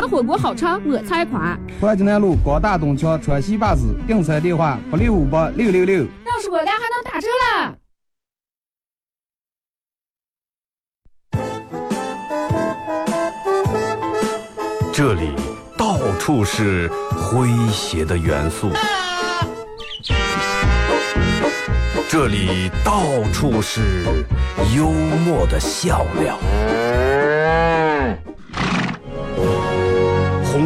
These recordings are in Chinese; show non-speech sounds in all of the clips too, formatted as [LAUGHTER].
家的火锅好吃，我才夸。淮济南路广大东桥川西坝子订餐电话：八六五八六六六。认识我家还能打折了。这里到处是诙谐的元素，这里到处是幽默的笑料，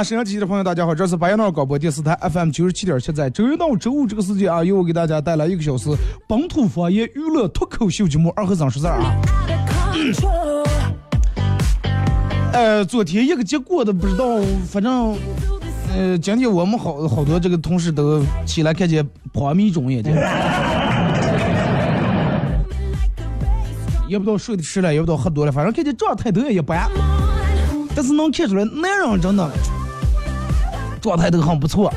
啊，沈阳机器的朋友，大家好，这是白羊闹广播电视台 FM 九十七点七，在周一到周五这个时间啊，由我给大家带来一个小时本土方言娱乐脱口秀节目《二和尚说事儿》啊。呃，昨天一个节过的不知道，反正呃，今天我们好好多这个同事都起来看见破迷中眼睛，[LAUGHS] 也不知道睡得迟了，也不知道喝多了，反正看见状态都也一般，但是能看出来男人真的状态都很不错。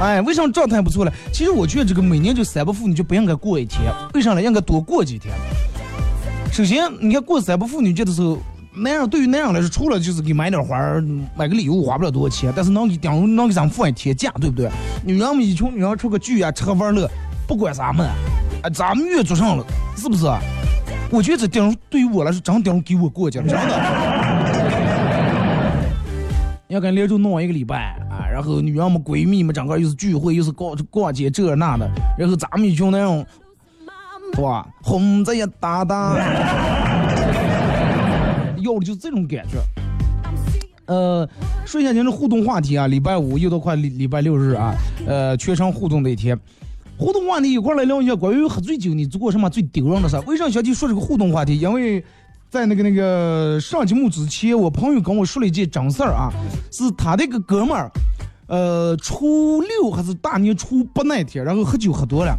哎，为什么状态不错呢？其实我觉得这个每年这三八妇女就不应该过一天，为啥呢？应该多过几天。首先，你看过三八妇女节的时候，男人对于男人来说，除了就是给买点花儿、买个礼物，花不了多少钱，但是能给顶能给咱们放一天假，对不对？女人们一群女人出个聚啊，吃喝玩乐，不管咱们，啊，咱们越做上了，是不是？我觉得这顶对于我来说，真顶给我过节了，真的。要跟连着弄一个礼拜啊，然后女人们闺蜜们整个又是聚会，又是逛逛街这那的，然后咱们一群那种，是吧？红子也大大，[LAUGHS] 要的就是这种感觉。呃，说一下今天互动话题啊，礼拜五又到快礼礼拜六日啊，呃，全程互动的一天。互动话题一块来聊一下关于喝醉酒你做过什么最丢人的事？为啥小弟说这个互动话题？因为在那个那个上节目之前，我朋友跟我说了一件真事儿啊，是他那个哥们儿，呃，初六还是大年初八那天，然后喝酒喝多了，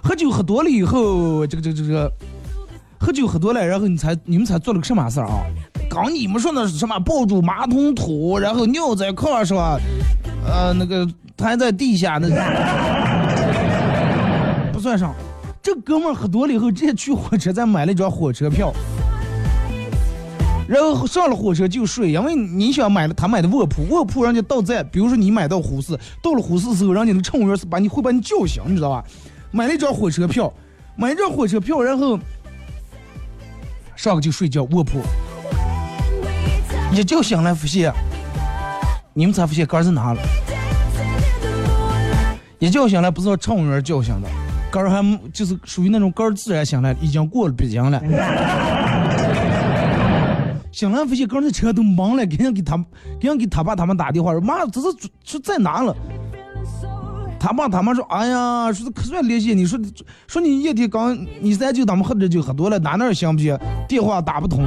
喝酒喝多了以后，这个这个这个，喝酒喝多了，然后你猜你们猜做了个什么事儿啊？刚你们说那是什么抱住马桶吐，然后尿在炕上，呃，那个瘫在地下那不算上。这哥们儿喝多了以后，直接去火车站买了一张火车票，然后上了火车就睡，因为你想买了他买的卧铺，卧铺人家到站，比如说你买到呼市，到了呼市的时候，人家那乘务员是把你会把你叫醒，你知道吧？买了一张火车票，买一张火车票，然后上个就睡觉卧铺，一觉醒来发现，你们才发现杆儿在哪了？一觉醒来不知道乘务员叫醒的，杆儿还就是属于那种杆儿自然醒来，已经过了北京了。[LAUGHS] 醒来发现杆儿那车都忙了，给人给他给人给他爸他们打电话说妈，这是说在哪了？他爸他妈说，哎呀，说可算联系你说说你夜天刚你三舅他们喝点酒喝多了，哪哪行不行？电话打不通，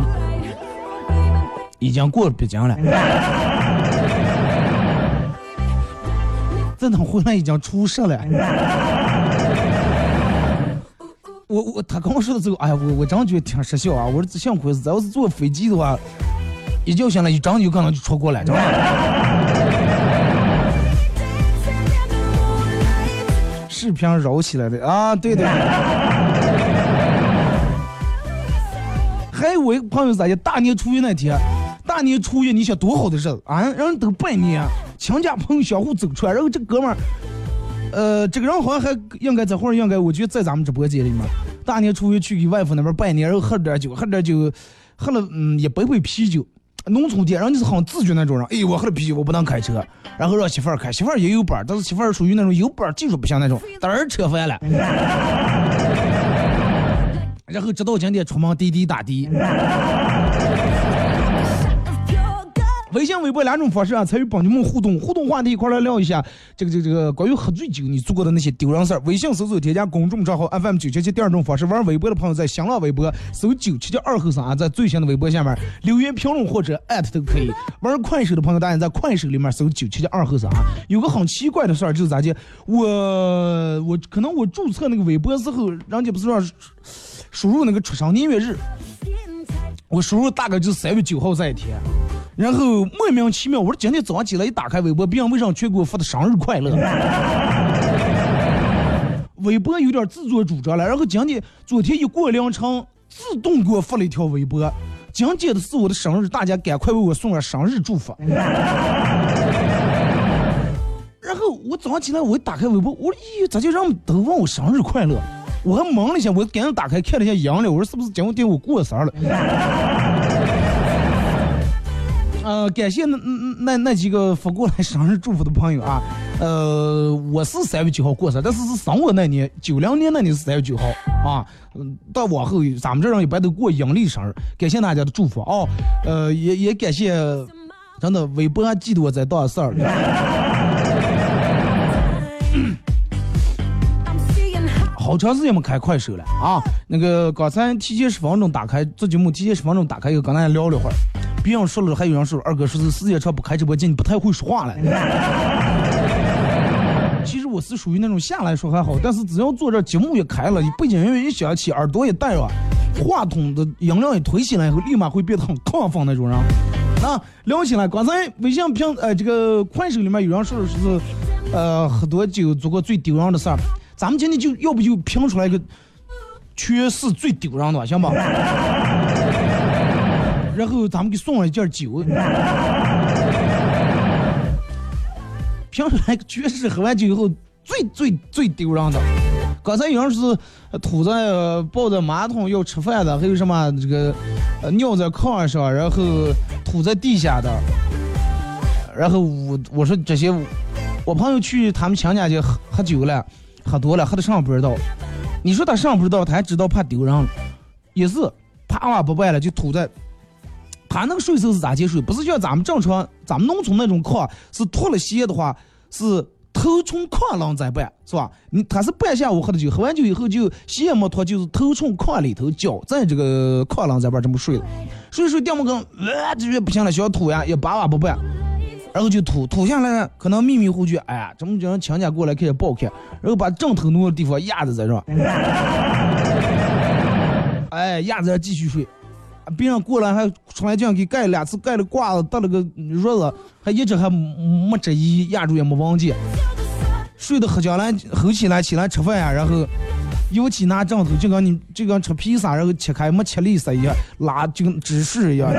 已经过了北京了。[LAUGHS] 这等回来已经出事了。我我他跟我说的这个，哎呀，我我真觉得挺失效啊！我说幸亏是，咱要是坐飞机的话，一觉醒来就真有可能就出国了，真的。视频绕起来的啊，对对。还有我一个朋友咋的，大年初一那天，大年初一你想多好的日子啊，人都拜年，亲家朋友相互走出来，然后这哥们儿。呃，这个人好像还应该这会儿应该，我觉得在咱们直播间里面，大年初一去给外父那边拜年，然后喝点酒，喝点酒，喝了嗯一杯杯啤酒。农村店人就是很自觉那种人，哎，我喝了啤酒我不能开车，然后让媳妇儿开，媳妇儿也有本但是媳妇儿属于那种有本技术不行那种，嘚儿车翻了，[LAUGHS] 然后直到今天出门滴滴打的。微信、微博两种方式啊，参与帮你们互动，互动话题一块来聊一下这个这个这个关于喝醉酒你做过的那些丢人事儿。微信搜索添加公众账号 FM 九七七，第二种方式，玩微博的朋友在新浪微博搜九七七二后三啊，在最新的微博下面留言评论或者艾特都可以。玩快手的朋友，大家在快手里面搜九七七二后三啊。有个很奇怪的事儿，就是咋的，我我可能我注册那个微博之后，人家不是让输入那个出生年月日。我输入大概就是三月九号这一天，然后莫名其妙，我说今天早上起来一打开微博，别人为啥全给我发的生日快乐？[LAUGHS] 微博有点自作主张了，然后今天昨天一过凌晨，自动给我发了一条微博，今天的是我的生日，大家赶快为我送上生日祝福。[LAUGHS] 然后我早上起来，我一打开微博，我说咦，咋就让都问我生日快乐？我还懵了一下，我赶紧打开看了一下阳历，我说是不是今天我过生日了？[LAUGHS] 呃，感谢那那那几个发过来生日祝福的朋友啊。呃，我是三月九号过生日，但是是生我那年九零年那年是三月九号啊。嗯，到往后咱们这人一般都过阳历生日，感谢大家的祝福啊。呃，也也感谢，真的微博还记得我在多少事儿。好长时间没开快手了啊！那个刚才提前十分钟打开，这节目提前十分钟打开又，跟大家聊了会儿。别人说了，还有人说二哥说是时间长不开直播间，你不太会说话了。[LAUGHS] 其实我是属于那种下来说还好，但是只要坐这节目一开了，背景音乐一响起，耳朵一戴上，话筒的音量一推起来以后，立马会变得很亢奋那种人。啊，聊起来，刚才微信平呃这个快手里面有人说的是，呃喝多酒做过最丢人的事儿。咱们今天就要不就评出来一个全市最丢人的吧，行吧？[LAUGHS] 然后咱们给送了一件酒，评出来全市喝完酒以后最最最丢人的。刚才有人是呃吐在呃抱着马桶要吃饭的，还有什么这个呃尿在炕上，然后吐在地下的。然后我我说这些，我朋友去他们亲家去喝喝酒了，喝多了，喝的上不知道。你说他上不知道，他还知道怕丢人，也是啪哇不办了就吐在。他那个水手是咋接水？不是像咱们正常，咱们农村那种炕是脱了鞋的话是头冲炕上再办，是吧？你他是半下午喝的酒，喝完酒以后就鞋也没脱，就是头冲炕里头，脚在这个炕上这边这么睡的，睡睡掉么根，呃，这就不行了，想吐呀，也叭哇不办，然后就吐，吐下来可能迷迷糊糊，哎呀，这么叫人亲家过来开始抱看，然后把正头挪的地方压着在这，[LAUGHS] 哎，压着继续睡。别人过来还出来这样给盖两次，盖了挂子，搭了个褥子，还一直还没着衣，压住也没忘记。睡得喝将来吼起来，起来吃饭呀，然后尤其拿枕头，就跟你就跟吃披萨，然后切开没切利索一样，拉就跟芝士一样。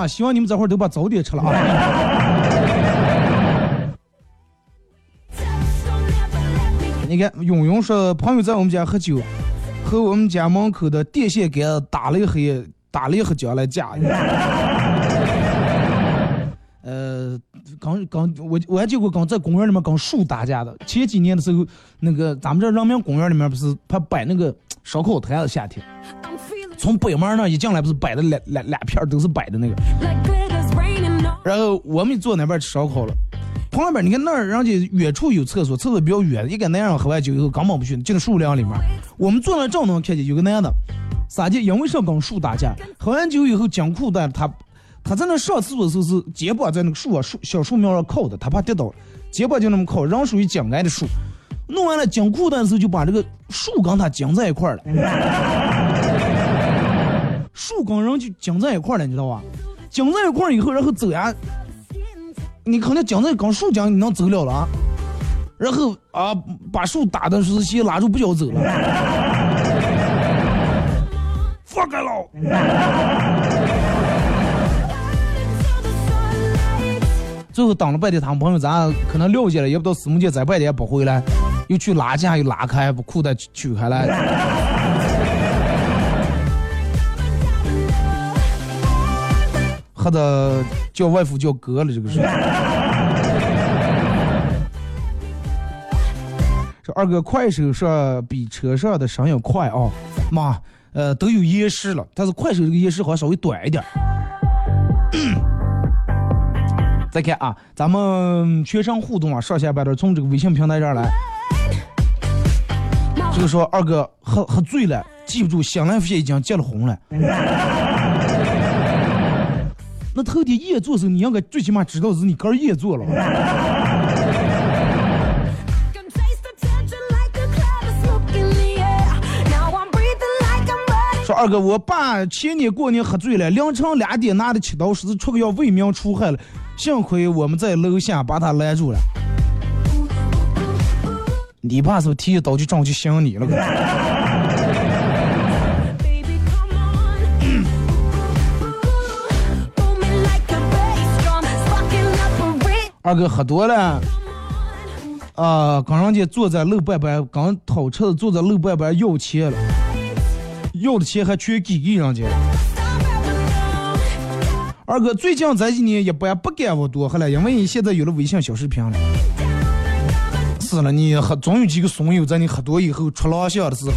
啊，希望你们这会儿都把早点吃了啊。你看，勇勇说朋友在我们家喝酒。和我们家门口的电线杆打了一黑，打了一黑将来架。呃，刚刚我我还见过刚在公园里面跟树打架的。前几年的时候，那个咱们这人民公园里面不是他摆那个烧烤摊子，夏天从北门那一进来不是摆的两两两片儿都是摆的那个。然后我们坐那边吃烧烤了，旁边你看那儿人家远处有厕所，厕所比较远，一个男人喝完酒以后根本不去，进树林里面。我们坐那正能看见有个男的，啥的，因为上跟树打架，喝完酒以后讲裤带，他他在那上厕所的时候是肩膀在那个树啊树小树苗上靠的，他怕跌倒，肩膀就那么靠，人属于紧挨的树。弄完了紧裤带的时候，就把这个树跟他紧在一块儿了，[LAUGHS] 树跟人就紧在一块了，你知道吧？紧在一块以后，然后走呀，你肯定紧在跟树紧，你能走了了？然后啊，把树打的是先拉住不叫走了，放开了。最后等了半天，他们朋友咱可能了解了，也不知道四目姐在半天也不回来，又去拉架又拉开，把裤带取开来。喝的叫外父叫哥了，这个是。[LAUGHS] 这二哥快手上比车上的声音快啊！妈，呃，都有延时了，但是快手这个延时好像稍微短一点。[COUGHS] 再看啊，咱们全程互动啊，上下班的从这个微信平台这儿来。这个说二哥喝喝醉了，记不住，醒来发现已经结了婚了。那头天夜做时候，你应该最起码知道是你哥夜做了。说二哥，我爸前年过年喝醉了，凌晨两点拿着切刀十字出个要为民除害了，幸亏我们在楼下把他拦住了。你爸是不是提着刀就上去想你了？二哥喝多了，啊、跟人家坐在路边边，刚掏车子坐在路边边要钱了，要的钱还全给给人家了。二哥，最近这几年一般不敢我多喝了，因为你现在有了微信小视频了。是了，你喝总有几个损友在你喝多以后出狼相的时候，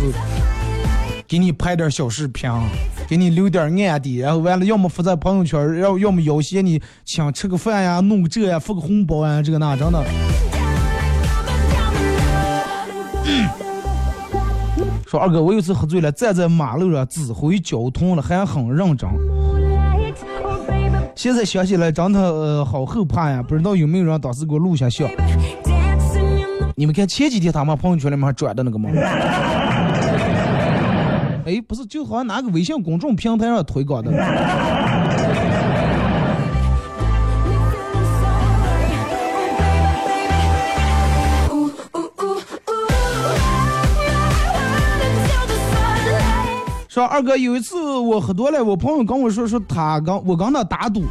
给你拍点小视频，给你留点暗的，然后完了要么发在朋友圈，要要么要挟你请吃个饭呀，弄个这呀，发个红包啊，这个那真的。说二哥，我有次喝醉了，站在马路上指挥交通了，还很认真。Oh, 现在想起来真的呃好后怕呀，不知道有没有人当时给我录下笑。dancing in the 你们看前几天他们朋友圈里面还转的那个吗？哎，不是，就好像哪个微信公众平台上推广的。说二哥有一次我喝多了，我朋友跟我说说他刚我跟他打赌，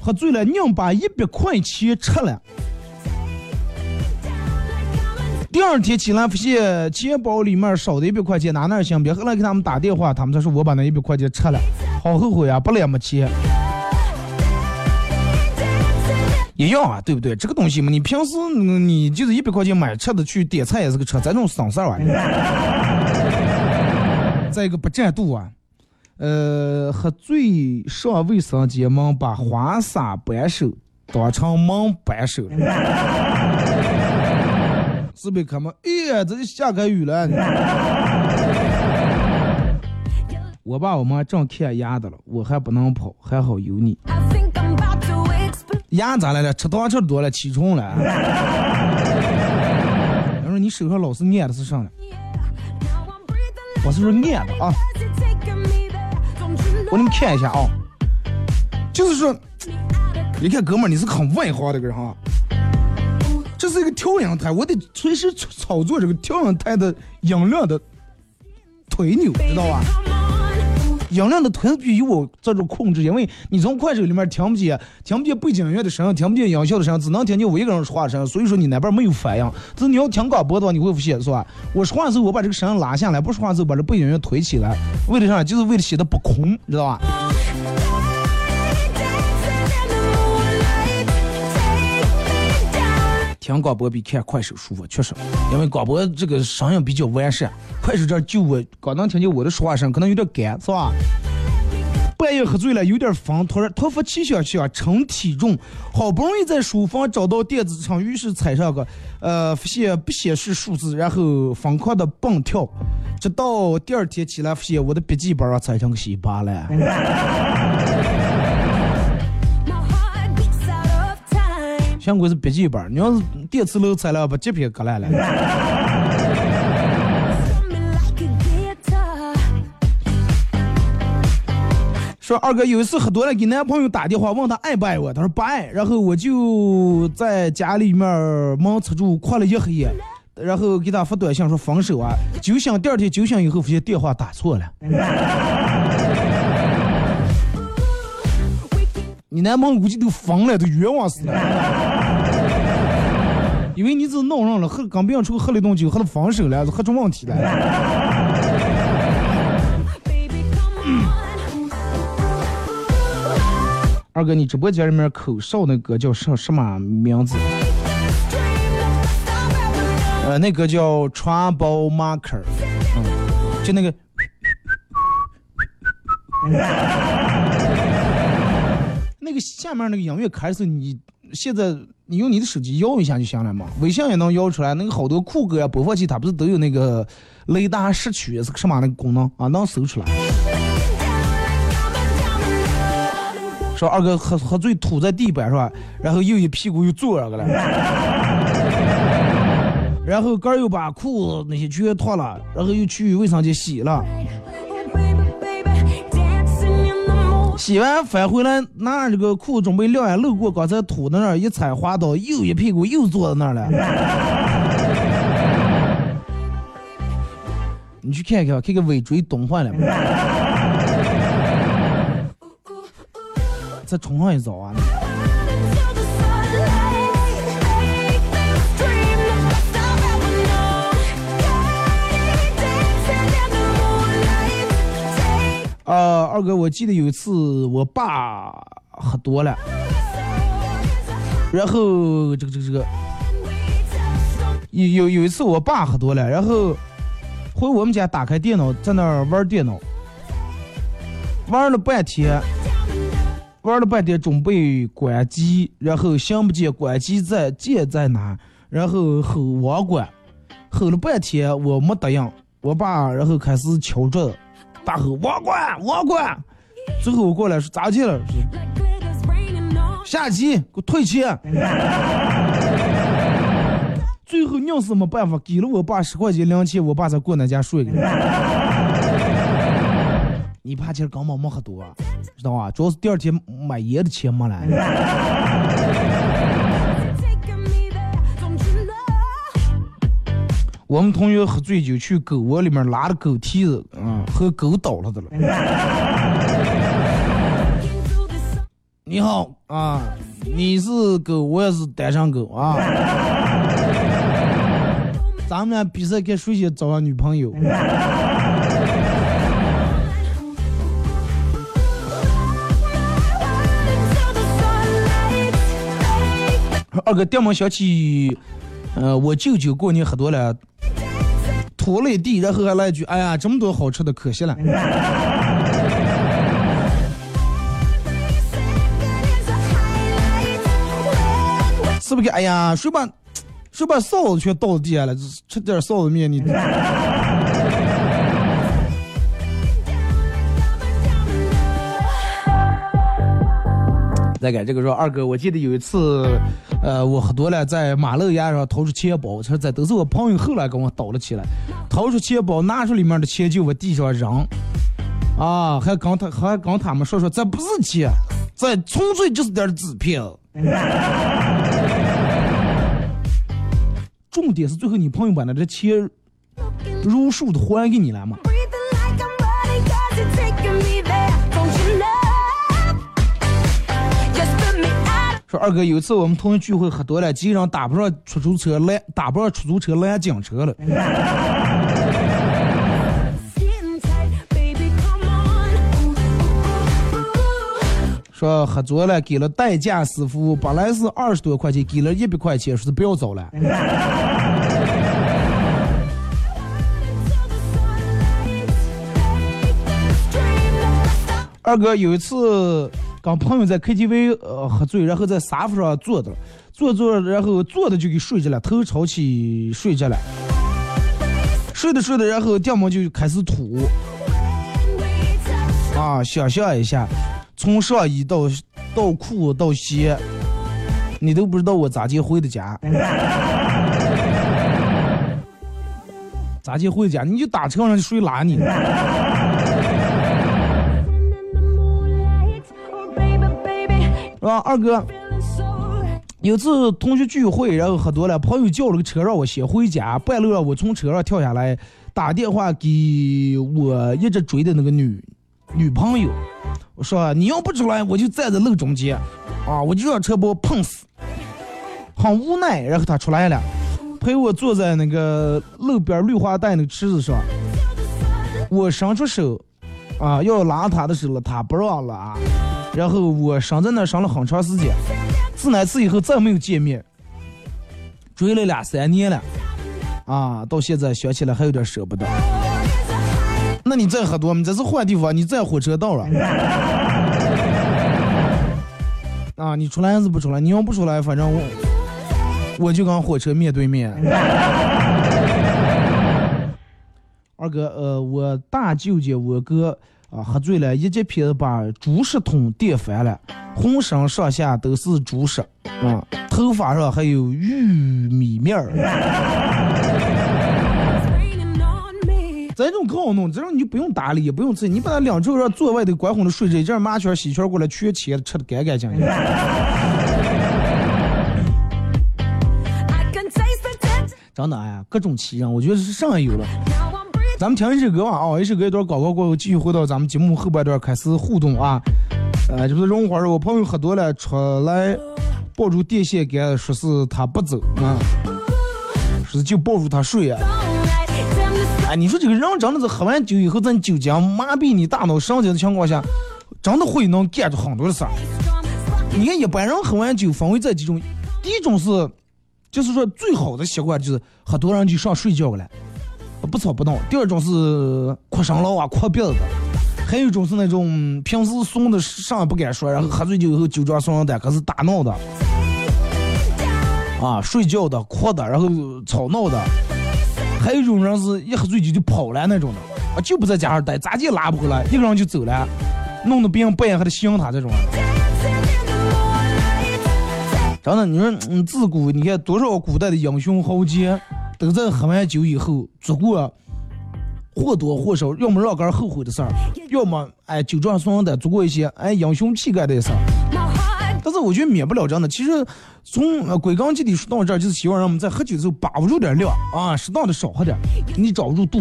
喝醉了硬把一百块钱吃了。第二天起来发现钱包里面少的一百块钱，哪哪儿行别？后来给他们打电话，他们才说我把那一百块钱吃了，好后悔啊，不来没钱。一样啊，对不对？这个东西嘛，你平时你就是一百块钱买吃的去点菜也是个车，咱这种省事儿啊。[LAUGHS] 再一个不占度啊，呃，喝醉上卫生间门把花洒扳手当成门扳手，四百开门，哎，这就下开雨了。[LAUGHS] 我爸我妈正看鸭子了，我还不能跑，还好有你。鸭咋来了？吃糖吃多了，起虫了。他说你手上老是捏的是啥呢？我是不是捏的啊。我给你们看一下啊，就是说，你看哥们儿，你是很外行的个人哈、啊。是一个调音台，我得随时操作这个调音台的音量的推钮，知道吧？音量的推必须我这种控制，因为你从快手里面听不见，听不见背景音乐的声音，听不见音效的声音，只能听见我一个人说话的声音，所以说你那边没有反应。这是你要听广播的话，你会发现是吧？我说话的时候我把这个声音拉下来，不说话的时候把这背景音乐推起来，为了啥？就是为了显得不空，知道吧？听广播比看快手舒服，确实，因为广播这个声音比较完善，快手这儿就我刚能听见我的说话声，可能有点干，是吧？半夜喝醉了，有点疯，突然突发奇想想称体重，好不容易在书房找到电子秤，于是踩上个，呃，发现不显示数字，然后疯狂的蹦跳，直到第二天起来，发现我的笔记本啊踩成个稀巴烂。苹果是笔记本，你要是电磁炉拆了，把截屏割烂了。说二哥有一次喝多了，给男朋友打电话问他爱不爱我，他说不爱，然后我就在家里面门插住哭了一黑夜，然后给他发短信说分手啊，酒醒第二天酒醒以后发现电话打错了，你男朋友估计都疯了，都冤枉死了，因为你只闹上了，喝刚病出去喝了一顿酒，喝了分手了，喝出问题来了。二哥，你直播间里面口哨那歌叫什什么名字？呃，那个叫 Trouble Marker，嗯，就那个 [LAUGHS] 那个下面那个音乐开始，你现在你用你的手机摇一下就行了嘛，微信也能摇出来。那个好多酷狗呀、播放器，它不是都有那个雷达识曲是个什么那个功能啊，能搜出来。说二哥喝喝醉吐在地板是吧？然后又一屁股又坐上了，[LAUGHS] 然后哥又把裤子那些全脱了，然后又去卫生间洗了。洗完返回来，拿这个裤准备晾呀，路过刚才吐的那儿，一踩滑倒，又一屁股又坐在那儿了。[LAUGHS] 你去看看，看看尾椎冻坏了没？[LAUGHS] 再冲上一遭啊！呃，二哥，我记得有一次我爸喝多了，然后这个这个这个有有有一次我爸喝多了，然后回我们家打开电脑，在那儿玩电脑，玩了半天，玩了半天准备关机，然后想不见关机在键在哪，然后吼网管，吼了半天我没答应，我爸然后开始敲桌子，大吼网管网管，最后我过来说咋去了？说下机给我退钱。最后硬是没办法，给了我爸十块钱零钱，我爸才过那家睡去。你爸其实根本没喝多，知道吧？主要是第二天买烟的钱没来。我们同学喝醉酒去狗窝里面拉着狗蹄子，嗯，和狗倒了的了。[LAUGHS] 你好啊，你是狗，我也是单身狗啊。[LAUGHS] 咱们俩比赛看谁先找上女朋友。[LAUGHS] 二哥，电门想起，呃，我舅舅过年喝多了，吐了一地，然后还来一句：“哎呀，这么多好吃的，可惜了。”是不是？哎呀，谁把谁把臊子全倒地下了？吃点臊子面，你再改这个说，二哥，我记得有一次，呃，我喝多了，在马路牙上掏出钱包，这这都是我朋友后来跟我倒了起来，掏出钱包，拿出里面的钱就往地上扔，啊，还跟他还跟他们说说，这不是钱，这纯粹就是点纸片。重点是最后你朋友把那这钱如数的还给你了吗？说二哥，有一次我们同学聚会喝多了，几个人打不上出租车拦，打不上出租车拦警车了。[LAUGHS] 说喝多了给了代驾师傅，本来是二十多块钱，给了一百块钱，说是不要走了。[LAUGHS] 二哥有一次跟朋友在 KTV 呃喝醉，然后在沙发上坐着，坐坐，然后坐的就给睡着了，头朝起睡着了。睡着睡着，然后掉毛就开始吐啊！想象一下，从上衣到到裤到鞋，你都不知道我咋接回的家。咋接回家？你就打车上就谁拉你？二哥，有次同学聚会，然后喝多了，朋友叫了个车让我先回家，半路上我从车上跳下来，打电话给我一直追的那个女女朋友，我说你要不出来，我就站在路中间，啊，我就让车把我碰死。很无奈，然后他出来了，陪我坐在那个路边绿化带那个池子上，我伸出手，啊，要拉他的时候，他不让拉，然后我伸在那儿伸了很长时间。自那次以后再没有见面，追了两三年了，啊，到现在想起来还有点舍不得。那你再喝多，你这是换地方，你在火车道了。[LAUGHS] 啊，你出来还是不出来？你要不出来，反正我我就跟火车面对面。[LAUGHS] 二哥，呃，我大舅舅我哥啊喝醉了，一截皮子把猪食桶电翻了，浑身上下都是猪食啊，头发上还有玉米面儿。这种更好弄，这种你就不用打理，也不用吃，你把它两周让坐外头关红的睡着，一阵麻雀喜鹊过来全切吃的干干净净。真的哎呀，各种奇人，我觉得是上也有了。咱们听一首歌啊，啊，一首歌一段广告过后，继续回到咱们节目后半段开始互动啊。呃，就是荣花儿，我朋友喝多了出来抱住电线杆，说是他不走啊，说是就抱住他睡啊。你说这个人真的是喝完酒以后，在酒精麻痹你大脑神经的情况下，真的会能干出很多的事儿。你看一般人喝完酒分为这几种，第一种是，就是说最好的习惯就是喝多人就上睡觉了，不吵不闹；第二种是哭声老啊、哭鼻子的；还有一种是那种平时怂的啥也不敢说，然后喝醉酒以后酒壮怂人胆，可是打闹的，啊，睡觉的、哭的，然后吵闹的；还有一种人是一喝醉酒就跑了那种的，啊，就不在家上待，咋地拉不回来，一个人就走了，弄得别人半夜还得寻他这种。真的，你说，嗯，自古你看多少古代的英雄豪杰，都在喝完酒以后做过或多或少，要么让个人后悔的事儿，要么哎酒壮怂人胆做过一些哎英雄气概的事儿。[LAUGHS] 但是我觉得免不了这样的。其实从呃归根结底说到这儿，就是希望让我们在喝酒的时候把握住点量啊，适当的少喝点，你找不住度。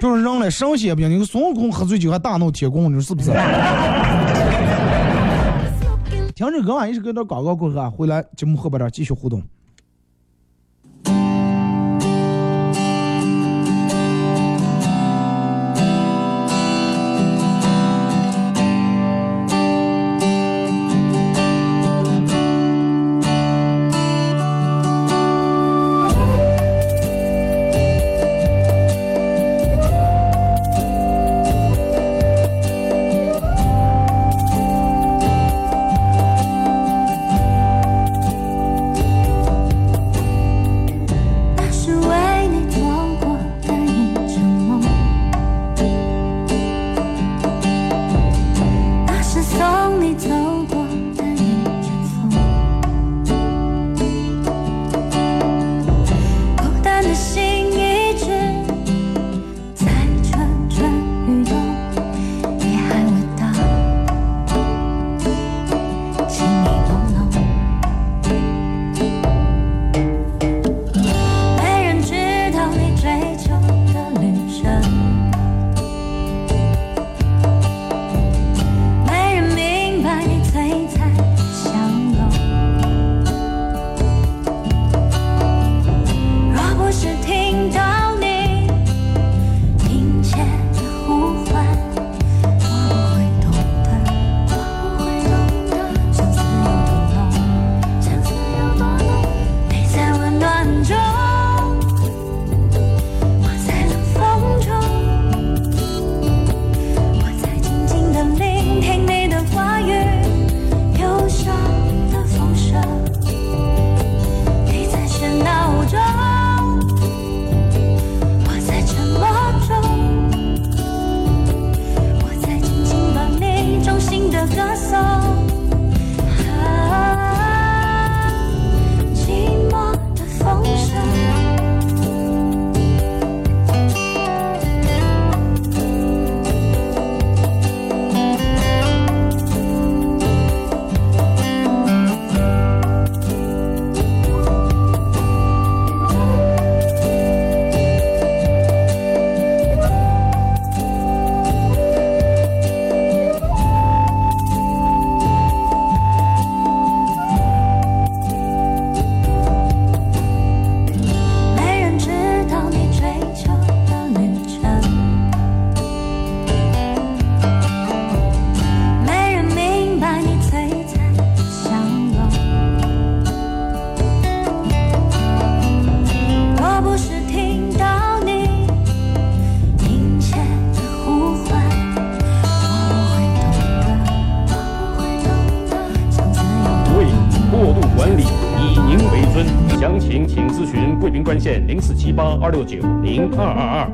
就是人来神仙不行，你个孙悟空喝醉酒还大闹天宫，你说是不是听着歌啊，一首歌到广告过后啊，回来节目后边儿继续互动。以您为尊详情请咨询贵宾专线零四七八二六九零二二二。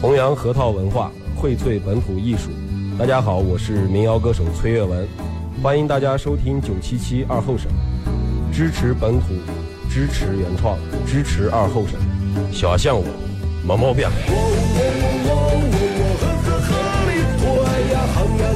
弘扬核桃文化，荟萃本土艺术。大家好，我是民谣歌手崔月文，欢迎大家收听九七七二后生，支持本土，支持原创，支持二后生。小象我，没毛病。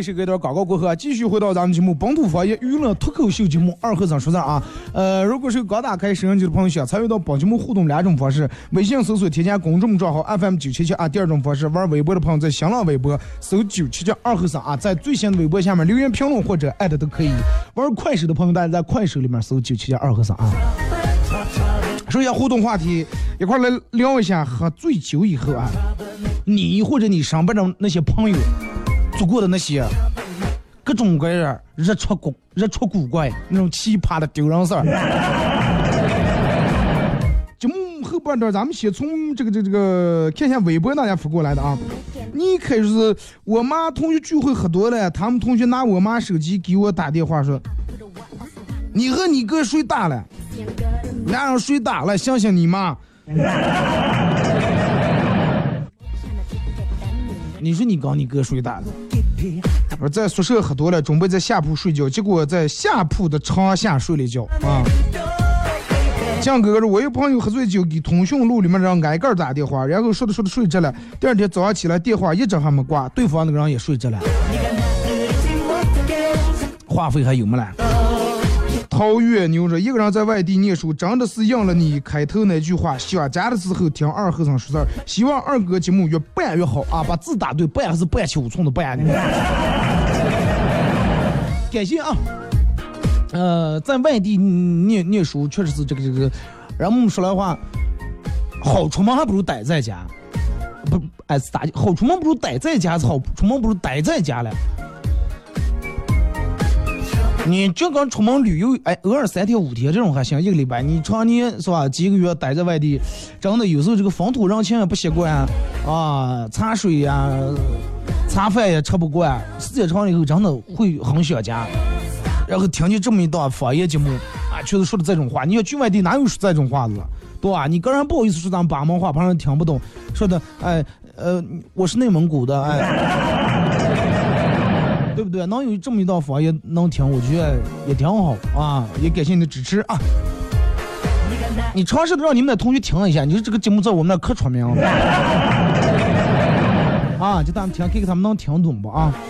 一首歌一段广告过后啊，继续回到咱们节目本土方言娱乐脱口秀节目二和尚说事儿啊。呃，如果是刚打开摄像机的朋友，想参与到本节目互动两种方式：微信搜索添加公众账号 FM 九七七啊；第二种方式，玩微博的朋友在新浪微博搜九七七二和尚啊，在最新的微博下面留言评论或者艾特都可以。玩快手的朋友，大家在快手里面搜九七七二和尚啊。说一下互动话题，一块来聊一下喝醉酒以后啊，你或者你身边的那些朋友做过的那些各种各样日出古日出古怪那种奇葩的丢人事儿。[LAUGHS] 节目后半段，咱们先从这个这个这个看一下微博大家发过来的啊。你开始是我妈同学聚会喝多了，他们同学拿我妈手机给我打电话说，你和你哥睡大了。俩人睡大了，想想你妈。你说你刚你哥睡大了，我在宿舍喝多了，准备在下铺睡觉，结果在下铺的床下睡了一觉啊。江哥哥说，我有朋友喝醉酒给通讯录里面人挨个打电话，然后说着说着睡着了，第二天早上起来电话一直还没挂，对方那个人也睡着了，话费还有没了？超越牛说：“一个人在外地念书，真的是应了你开头那句话，想家的时候听二和尚说事儿。希望二哥节目越办越好啊！把字打对，办还是办七五寸的办。感谢啊。呃，在外地念念书，确实是这个这个，人们说来话，好出门还不如待在家。不，哎，是咋？好出门不如待在家，是好出门不如待在家了。”你就刚出门旅游，哎，偶尔三天五天这种还行，一个礼拜。你常年是吧，几个月待在外地，真的有时候这个风土人情也不习惯啊，茶水 [LAUGHS] 呀、茶饭也吃不惯，时间长了以后真的会很想家。然后听见这么一段方言节目，啊，确实说的这种话。你要去外地哪有说这种话的，对吧？你个人不好意思说咱们巴蒙话，旁人听不懂。说的，哎，呃，我是内蒙古的，哎。对不对？能有这么一道房也能听，我觉得也挺好啊！也感谢你的支持啊！你尝试的让你们的同学听一下，你说这个节目在我们那可出名了 [LAUGHS] 啊！就咱们听，看看他们能听懂不啊？[COUGHS]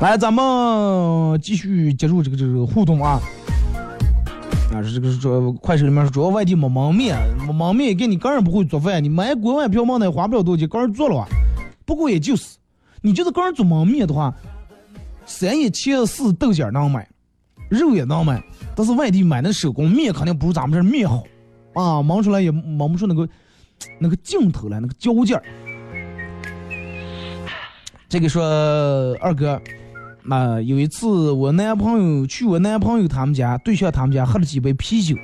来，咱们继续接入这个这个互动啊！啊，这个是主快手里面，主要外地没焖面，没焖面给你个人不会做饭，你买锅碗瓢盆的花不了多少钱，个人做了吧。不过也就是，你就是个人做焖面的话，三一切四豆角能买，肉也能买，但是外地买那手工面肯定不如咱们这面好啊，焖出来也焖不出那个那个劲头来，那个嚼劲儿。这个说二哥。啊，有一次我男朋友去我男朋友他们家，对象他们家喝了几杯啤酒，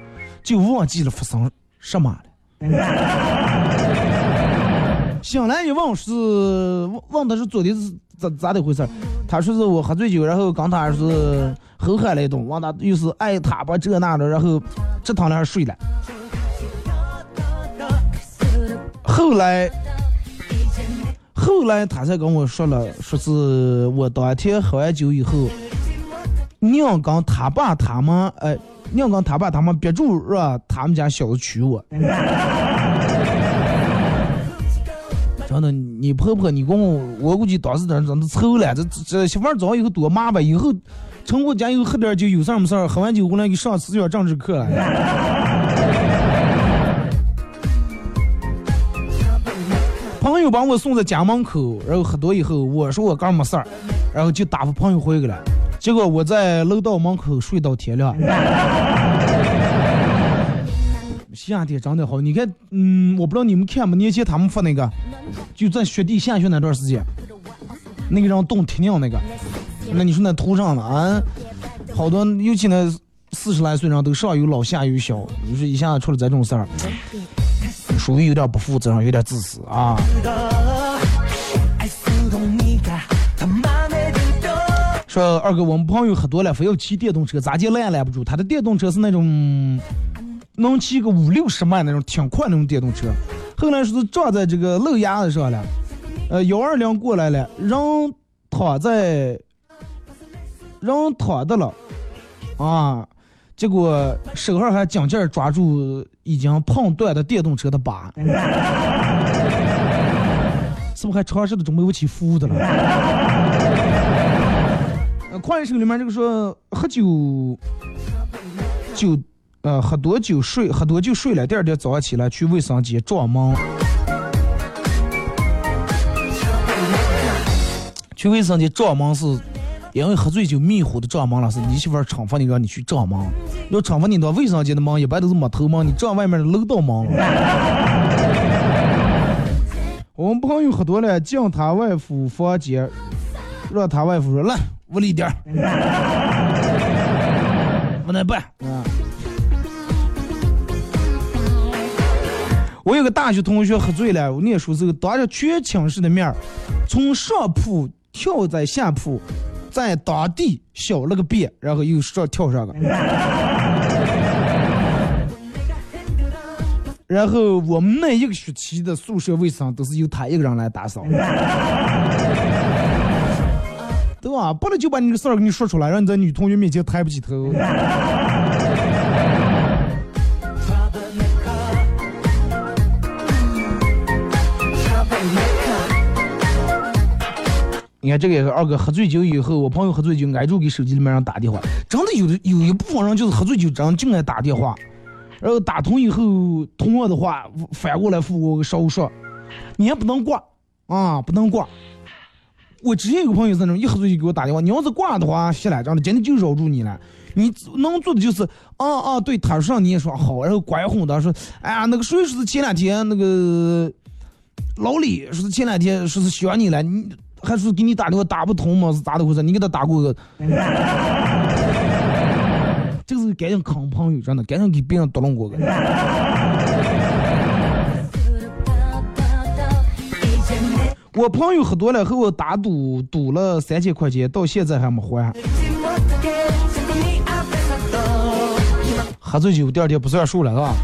就忘记了发生什么了。[LAUGHS] 醒来一问是问他是昨天是咋咋的回事他说是我喝醉酒，然后刚他是吼喊了一顿，问他又是爱他吧这那的，然后这躺那儿睡了。后来。后来他才跟我说了，说是我当天喝完酒以后，娘跟他爸他妈，哎，娘跟他爸他妈憋住让他们家小子娶我。[LAUGHS] 真的，你婆婆你公公，我估计当时真真的愁了，这这媳妇儿早以后多麻烦，以后成我家以后喝点酒，有事儿没事儿，喝完酒回来给上思想政治课了。朋友把我送在家门口，然后喝多以后，我说我刚没事儿，然后就打发朋友回去了。结果我在楼道门口睡到天亮。夏天真的好，你看，嗯，我不知道你们看没？年前他们发那个，就在雪地下雪那段时间，那个让冻铁娘那个，那你说那图上了啊，好多尤其那四十来岁人都上有老下有小，你说一下出了这种事儿，属于有点不负责任，有点自私啊。说二哥，我们朋友喝多了，非要骑电动车，咋接拦也拦不住。他的电动车是那种能骑个五六十迈那种，挺快那种电动车。后来说是撞在这个路牙子上了，呃，幺二零过来了，人躺在，人躺的了，啊，结果手上还紧劲抓住已经碰断的电动车的把，是不是还尝试的准备不起扶的了？快手里面这个说喝酒，酒呃喝多酒睡，喝多酒睡了，第二天早上起来去卫生间撞门，去卫生间撞门是因为喝醉酒迷糊的撞门了，是你媳妇儿惩罚你让你去撞门，要惩罚你的卫生间的门一般都是没头门，你撞外面的楼道门了。[LAUGHS] 我们朋友喝多了，进他外父房间，让他外父说来。屋里点儿，[LAUGHS] 不能办啊！我有个大学同学喝醉了，我念书时候当着全寝室的面儿，从上铺跳在下铺，在当地小了个遍，然后又上跳上了。然后我们那一个学期的宿舍卫生都是由他一个人来打扫。对吧？不能就把你的事儿给你说出来，让你在女同学面前抬不起头。你看这个也是二哥喝醉酒以后，我朋友喝醉酒挨住给手机里面人打电话，真的有的有一部分人就是喝醉酒真就爱打电话，然后打通以后通了的话反过来复我少说，你也不能挂啊，不能挂。我之前有个朋友是那种一喝醉就给我打电话，你要是挂的话，谢了，这样的今天就饶住你了。你能做的就是，啊啊，对，他说你也说好，然后拐哄他说，哎呀，那个谁说是前两天那个老李说是前两天说是想你了，你还是给你打电话打不通吗？是咋的回事？你给他打过个，这个是赶紧坑朋友，真的，赶紧给别人捣弄过个。我朋友喝多了和我打赌，赌了三千块钱，到现在还没还。喝醉酒第二天不算数了，是吧？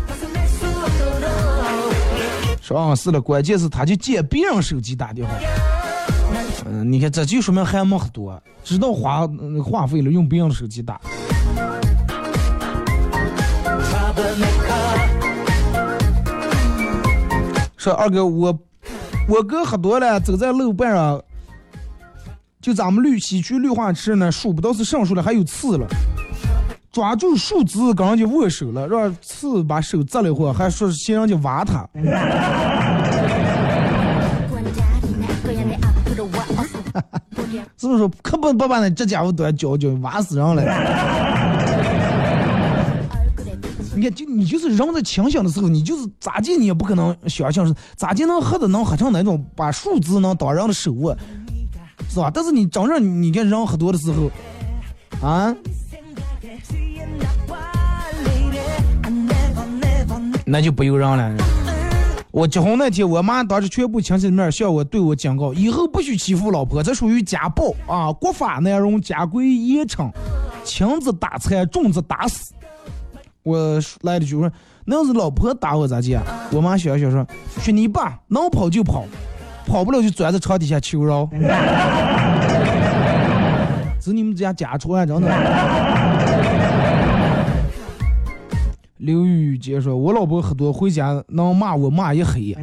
说啊是了，关键是他就借别人手机打电话。嗯，你看这就说明还没喝多，知道花话费了，用别人的手机打。说二哥我。我哥喝多了，走在路边上，就咱们绿西区绿化池呢，数不到是上树了，还有刺了。抓住树枝跟人家握手了，让刺把手扎了一会儿，还说是嫌人家挖他。是不是说可不不把那这家伙都教教，挖死人了？[LAUGHS] 你看，就你就是人在清醒的时候，你就是咋地你也不可能想象是咋地能喝的能喝成那种把树枝能当人的手握，是吧？但是你真正你看人喝多的时候，啊，那就不由人了。我结婚那天，我妈当着全部亲戚的面向我对我警告：以后不许欺负老婆，这属于家暴啊！国法内容家规严惩，轻则打残，重则打死。我来了句说，那要是老婆打我咋地？我妈笑笑说：“说你爸能跑就跑，跑不了就钻在床底下求饶。[LAUGHS] ”是你们家家传真的。刘宇杰说：“我老婆喝多回家能骂我骂一黑。[LAUGHS] ”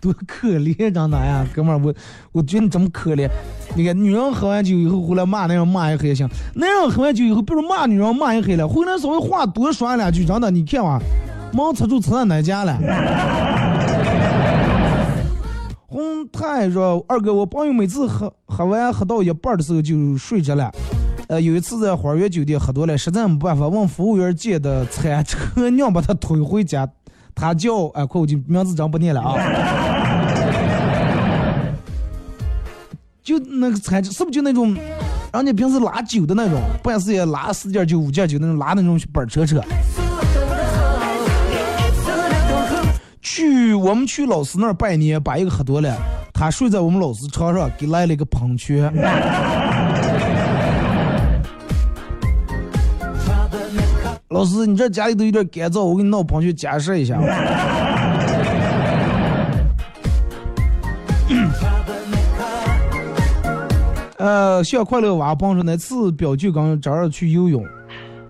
多可怜，长的呀，哥们儿，我我觉得你这么可怜。你看，女人喝完酒以后回来骂男人骂一黑行，男人喝完酒以后，不如骂女人骂一黑了，回来稍微话多说两句，真的，你看哇，忙吃住吃到哪家了？红太说：“二哥，我朋友每次喝喝完喝到一半的时候就睡着了。呃，有一次在花园酒店喝多了，实在没办法，问服务员借的餐车娘把他推回家。他叫 [LAUGHS] 哎，快我就名字真不念了啊。[LAUGHS] 就那个餐车是不是就那种，人家平时拉酒的那种，办事也拉四件酒、五件酒那种拉那种板车车。去我们去老师那儿拜年，把一个喝多了，他睡在我们老师床上，给来了一个喷泉。老师，你这家里头有点干燥，我给你闹喷泉加湿一下。[COUGHS] 呃，小快乐娃帮说那次表舅跟侄儿去游泳，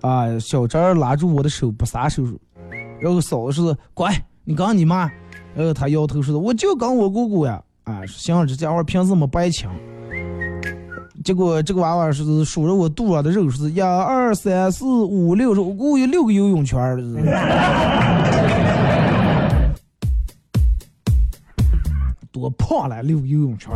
啊，小侄儿拉住我的手不撒手，然后嫂子说：“乖，你跟你妈。”然后他摇头说：“我就跟我姑姑呀。”啊，行，这家伙平时没白请。结果这个娃娃是数着我肚上的肉，是一二三四五六，我估有六个游泳圈儿。[LAUGHS] 多胖了，六个游泳圈。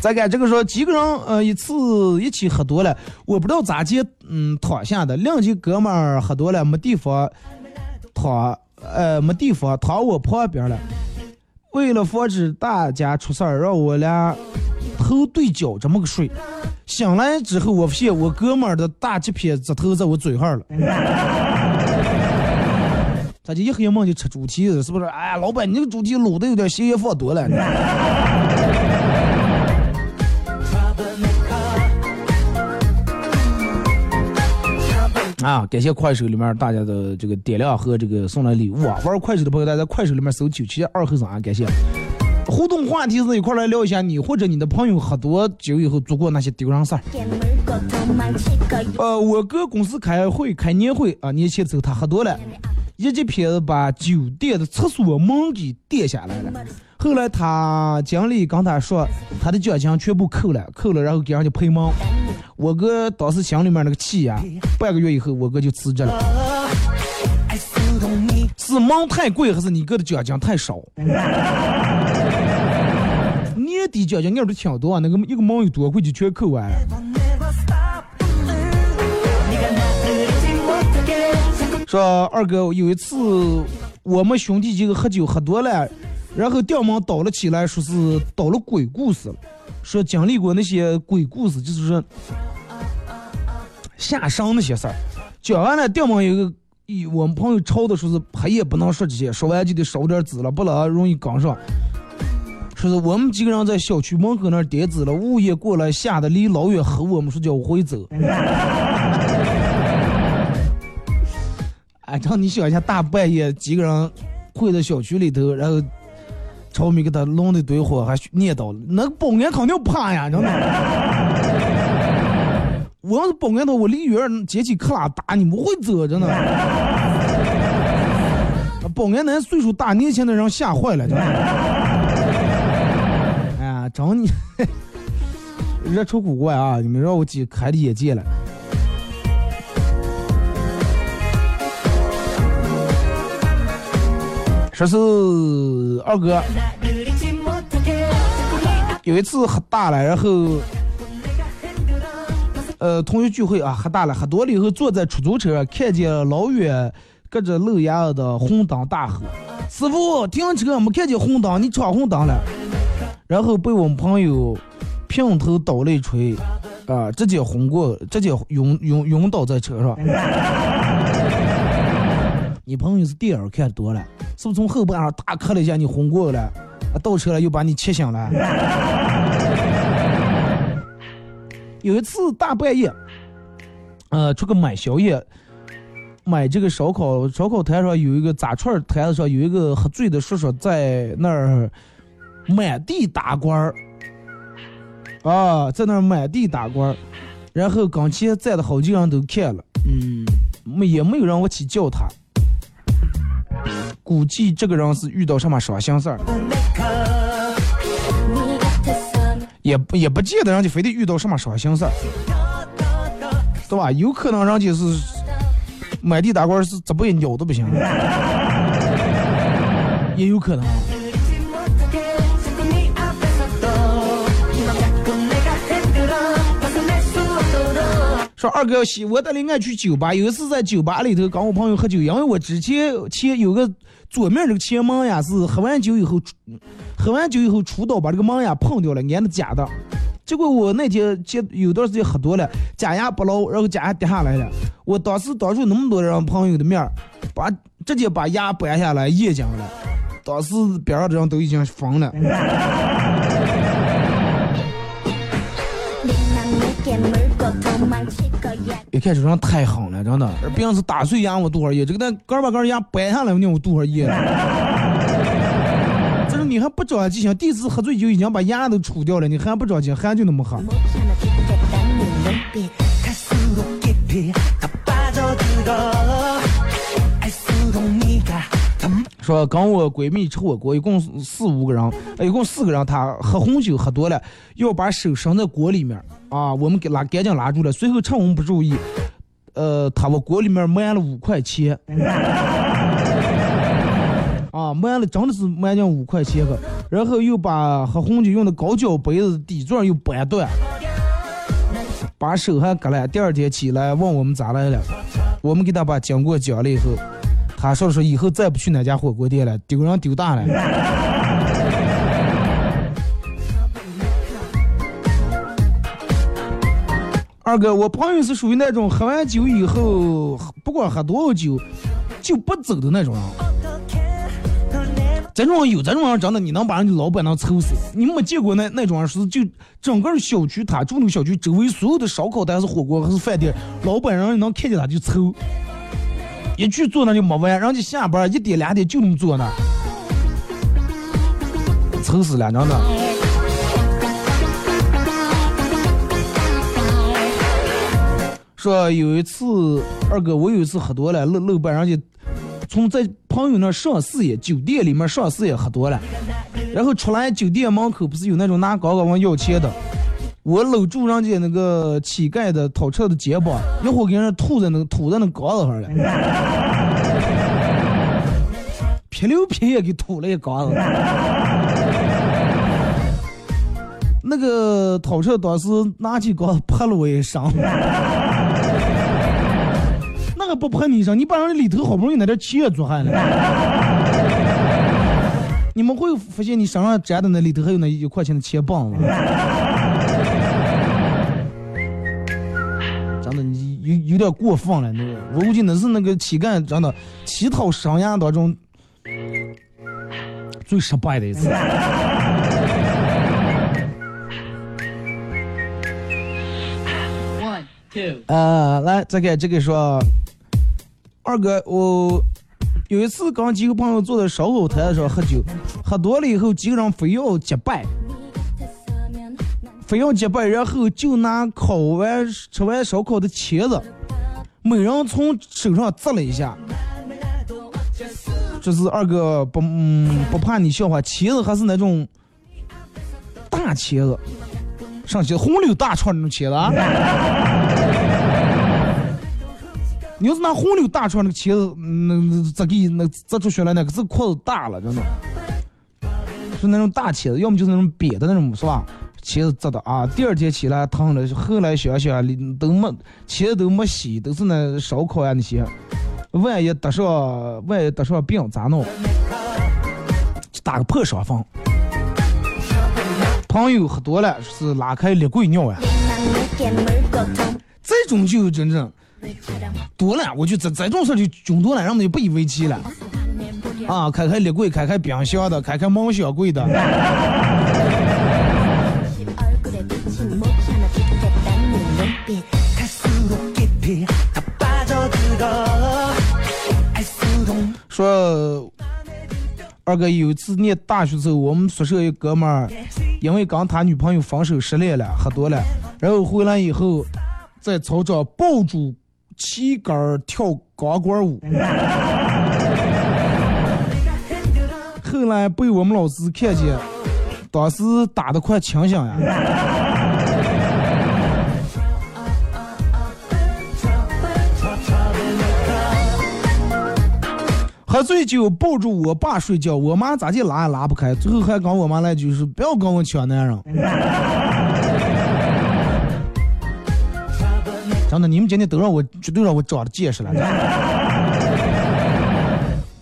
再看这个说几个人呃一次一起喝多了，我不知道咋接嗯躺下的，另几哥们儿喝多了没地方躺，呃没地方躺我旁边了。为了防止大家出事儿，让我俩头对脚这么个睡。醒来之后，我发现我哥们儿的大鸡撇子头在我嘴上了。咋就一黑梦就吃猪蹄子，是不是？哎呀，老板，你这个猪蹄卤的有点咸盐放多了。啊，感谢快手里面大家的这个点亮和这个送来礼物啊！玩快手的朋友，大家在快手里面搜九七二后生啊，感谢。互动话题是一块来聊一下，你或者你的朋友喝多酒以后做过那些丢人事儿。呃，我哥公司开会开年会啊，年前的时候他喝多了，一记片子把酒店的厕所门给垫下来了。后来他经理跟他说，他的奖金全部扣了，扣了然后给人家赔门。我哥当时心里面那个气呀，半个月以后我哥就辞职了。是门太贵还是你哥的奖金太少？年底奖金你都挺多，那个一个门有多贵就全扣完。说二哥有一次我们兄弟几个喝酒喝多了。然后吊门倒了起来，说是倒了鬼故事了，说经历过那些鬼故事，就是说下山那些事儿。讲完了，吊门有个，我们朋友吵的说是黑夜不能说这些，说完就得烧点纸了，不然容易杠上。说是我们几个人在小区门口那儿点纸了，物业过来吓得离老远吼我们说叫我回走。[LAUGHS] 哎，让你想一下，大半夜几个人跪在小区里头，然后。朝米给他弄的堆火，还念叨了，那个保安肯定怕呀，真的。[LAUGHS] 我要是保安的话，我离远捡起克拉打你，不会走，真的。保安那岁数大，年轻的人吓坏了，真的。哎呀，找你，[LAUGHS] 热出古怪啊！你们让我几开的眼界了。说是二哥，有一次喝大了，然后，呃，同学聚会啊，喝大了，喝多了以后，坐在出租车，看见老远隔着路牙的红灯大吼：“师傅，停车！没看见红灯，你闯红灯了。”然后被我们朋友平头倒了一锤，啊，直接昏过，直接晕晕晕倒在车上。你朋友是电影看多了。是不是从后半上大磕了一下，你昏过了，倒车了又把你气醒了。有一次大半夜，呃，出去买宵夜，买这个烧烤，烧烤摊上有一个炸串摊子上有一个喝醉的叔叔在那儿满地打滚儿，啊，在那儿满地打滚儿，然后跟前站的好几个人都看了，嗯，没也没有让我去叫他，估计这个人是遇到什么伤心事儿，也不也不见得人家非得遇到什么伤心事儿，对吧？有可能人家是满地打滚是这不也鸟的不行，也有可能。说二哥，喜我的爱去酒吧。有一次在酒吧里头跟我朋友喝酒，因为我之前前有个左面这个前门呀是喝完酒以后，喝完酒以后出刀把这个门呀碰掉了，安的假的。结果我那天接有段时间喝多了，假牙不牢，然后假牙掉下来了。我当时当着那么多人朋友的面，把直接把牙掰下来咽进了。当时边上的人都已经疯了。一看这人太狠了，真的，别人是打碎牙我多少页，这个那根把根牙掰下来我多少页了。[LAUGHS] 这是你还不着急，想第一次喝醉酒已经把牙都杵掉了，你还不着急，还就那么喝。说跟我闺蜜吃火锅，一共四五个人，一共四个人，她喝红酒喝多了，要把手伸在锅里面啊，我们给拉赶紧拉住了。随后趁我们不注意，呃，她往锅里面埋了五块钱，[LAUGHS] 啊，埋了真的是埋进五块钱个，然后又把喝红酒用的高脚杯子底座又掰断，把手还割了。第二天起来问我们咋来了，我们给他把经过讲了以后。他说说以后再不去那家火锅店了，丢人丢大了。二哥，我朋友是属于那种喝完酒以后，不管喝多少酒就不走的那种人。这种有这种人，真的你能把人家老板能抽死。你没见过那那种人是就整个小区，他住那个小区周围所有的烧烤店还是火锅还是饭店，老板人能看见他就抽。一去坐那就没完，人家下班一点两点就能坐那，愁死了，真的。说有一次，二哥，我有一次喝多了，漏漏班人家从在朋友那上四夜酒店里面上四夜喝多了，然后出来酒店门口不是有那种拿高高往要钱的。我搂住人家那个乞丐的讨车的肩膀，一会儿给人吐在那个吐在那缸子上了，[LAUGHS] 撇溜撇也给吐了一缸子。那个讨车当时拿起缸子拍了我一身，[LAUGHS] 那个不拍你一身，你把人里头好不容易那点钱做下来。你们会发现你身上粘的那里头还有那一块钱的钱棒子。有有点过分了，那个，我估计那是那个乞丐，真的乞讨生涯当中最失败的一次。One two，啊，来再给这个说，二哥，我有一次跟几个朋友坐在烧烤摊上喝酒，喝多了以后，几个人非要结拜。非要结拜，然后就拿烤完吃完烧烤的茄子，每人从手上摘了一下。这是二哥不嗯不怕你笑话，茄子还是那种大茄子，上去红柳大串那种茄子啊。[LAUGHS] 你要是拿红柳大串那个茄子，那咋给那摘出血来？那个是块子大了，真的，是那种大茄子，要么就是那种瘪的那种，是吧？茄子摘的啊，第二天起来疼了，后来想想都没茄子都没洗，都是那烧烤呀那些，万一得上万一得上病咋弄？打个破伤风。朋友喝多了是拉开立柜尿呀，这种就真正多了，我就这这种事就囧多了，人们就不以为奇了。啊，开开立柜，开开冰箱的，开开毛箱柜的。说二哥有一次念大学时候，我们宿舍一哥们儿因为刚他女朋友分手失恋了，喝多了，然后回来以后在操场抱住旗杆跳钢管舞。后来被我们老师看见，当时打得快清醒呀。喝醉酒抱住我爸睡觉，我妈咋就拉也拉不开，最后还跟我妈来句是不要跟我抢男人。真的，你们今天都让我绝对让我长得结实了，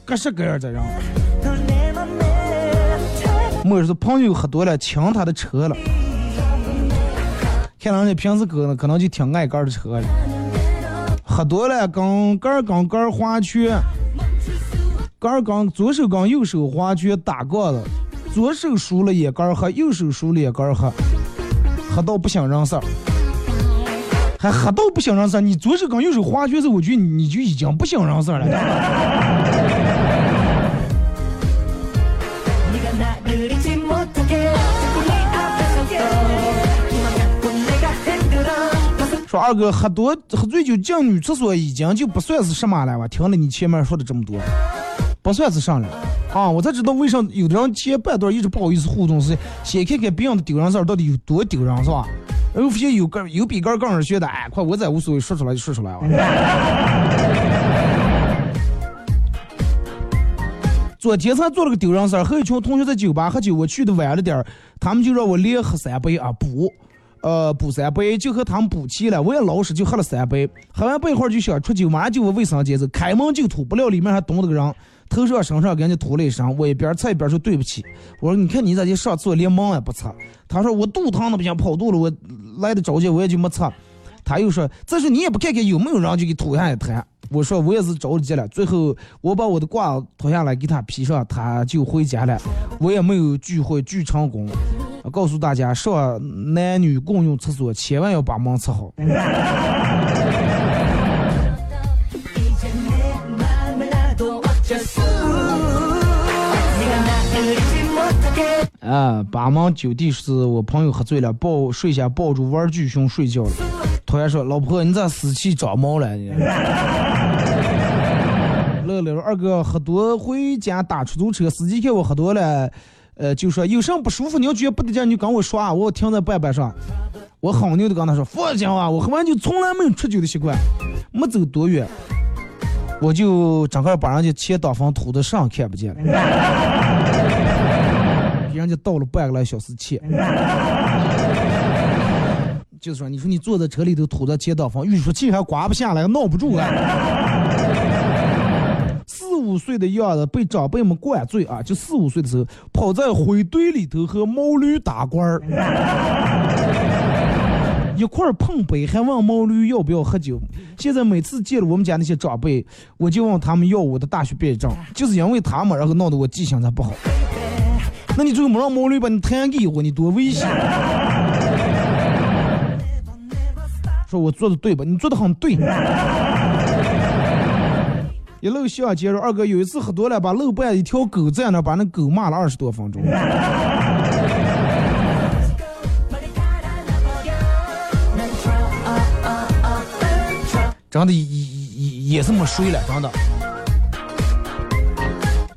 各式各样的人。没事，朋友喝多了，抢他的车了。看人家平时可可能就挺爱干的车的，喝多了跟杆儿跟杆儿划拳，杆儿跟左手跟右手划拳打杠了，左手输了也杆儿喝，右手输了也杆儿喝，喝到不省人事儿。还喝到不省人事儿，你左手跟右手划拳时，我觉得你就已经不省人事儿了。说二哥喝多喝醉酒进女厕所已经就不算是什么了，我听了你前面说的这么多，不算是上了啊！我才知道为啥有的人前半段一直不好意思互动，是先看看别人的丢人事儿到底有多丢人，是吧？然后发现有个有比个更人学的，哎，快我再无所谓，说出来就说出来了。[LAUGHS] 昨天才做了个丢人事儿，和一群同学在酒吧喝酒，我去的晚了点儿，他们就让我连喝三杯啊补。呃，补三杯就和他们补齐了，我也老实就喝了三杯，喝完不一会儿就想出去，马上就卫生间走，开门就吐，不料里面还蹲着个人，头上身上给人家吐了一身，我一边擦一边说对不起，我说你看你咋就上厕连门也不擦，他说我肚疼的不行，跑肚了，我来的着急我也就没擦，他又说再说你也不看看有没有人就给吐下一滩，我说我也是着急了，最后我把我的褂脱下来给他披上，他就回家了，我也没有聚会聚成功。告诉大家，上男女共用厕所千万要把门擦好。啊，把门就地是我朋友喝醉了，抱睡下抱住玩具熊睡觉了。突然说：“老婆，你咋死气长毛了？”你 [LAUGHS] 乐乐二哥喝多回家打出租车，司机看我喝多了。呃，就说有什么不舒服，你要觉得不得劲，你就跟我说啊，我停在半半上。我好牛的跟他说，放心啊，我喝完酒从来没有出酒的习惯。没走多远，我就整个把人家前挡风吐的上看不见了，人家倒了半个来小时气。[LAUGHS] 就是说，你说你坐在车里头吐在前挡风，雨说气还刮不下来，闹不住啊。四五岁的样子被长辈们灌醉啊！就四五岁的时候，跑在灰堆里头和毛驴打滚儿，一块儿碰杯，还问毛驴要不要喝酒。现在每次见了我们家那些长辈，我就问他们要我的大学毕业证，就是因为他们，然后闹得我记性才不好。那你最后没让毛驴把你弹给我，你多危险！说我做的对吧？你做的很对。一路笑接着，二哥有一次喝多了，把路边一条狗在那，把那狗骂了二十多分钟。真的也也也是没睡了，真的。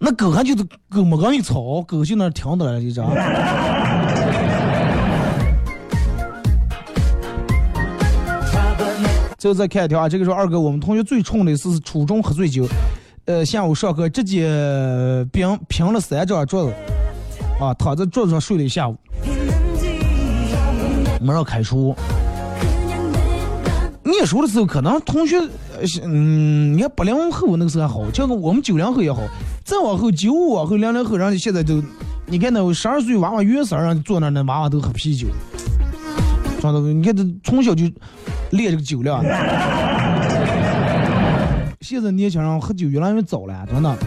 那狗还就是狗没跟你吵，狗就那听到了，就这样。最后再看一条啊，这个说二哥，我们同学最冲的是初中喝醉酒，呃，下午上课直接平平了三张桌子，啊，躺在桌子上睡了一下午，没让开除。念书的时候可能同学，嗯，你看八零后那个时候还好，像我们九零后也好，再往后九五往后零零后，人家现在都，你看那十二岁娃娃月生，人坐那那娃娃都喝啤酒，真的，你看这从小就。练这个酒量，现在年轻人喝酒越来越早了，真的。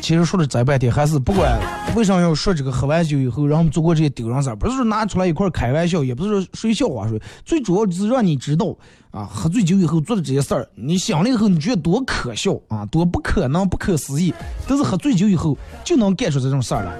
其实说了这半天，还是不管为啥要说这个喝完酒以后，让我们做过这些丢人事儿，不是说拿出来一块儿开玩笑，也不是说说笑话说，最主要就是让你知道啊，喝醉酒以后做的这些事儿，你想了以后，你觉得多可笑啊，多不可能、不可思议，但是喝醉酒以后就能干出这种事儿来。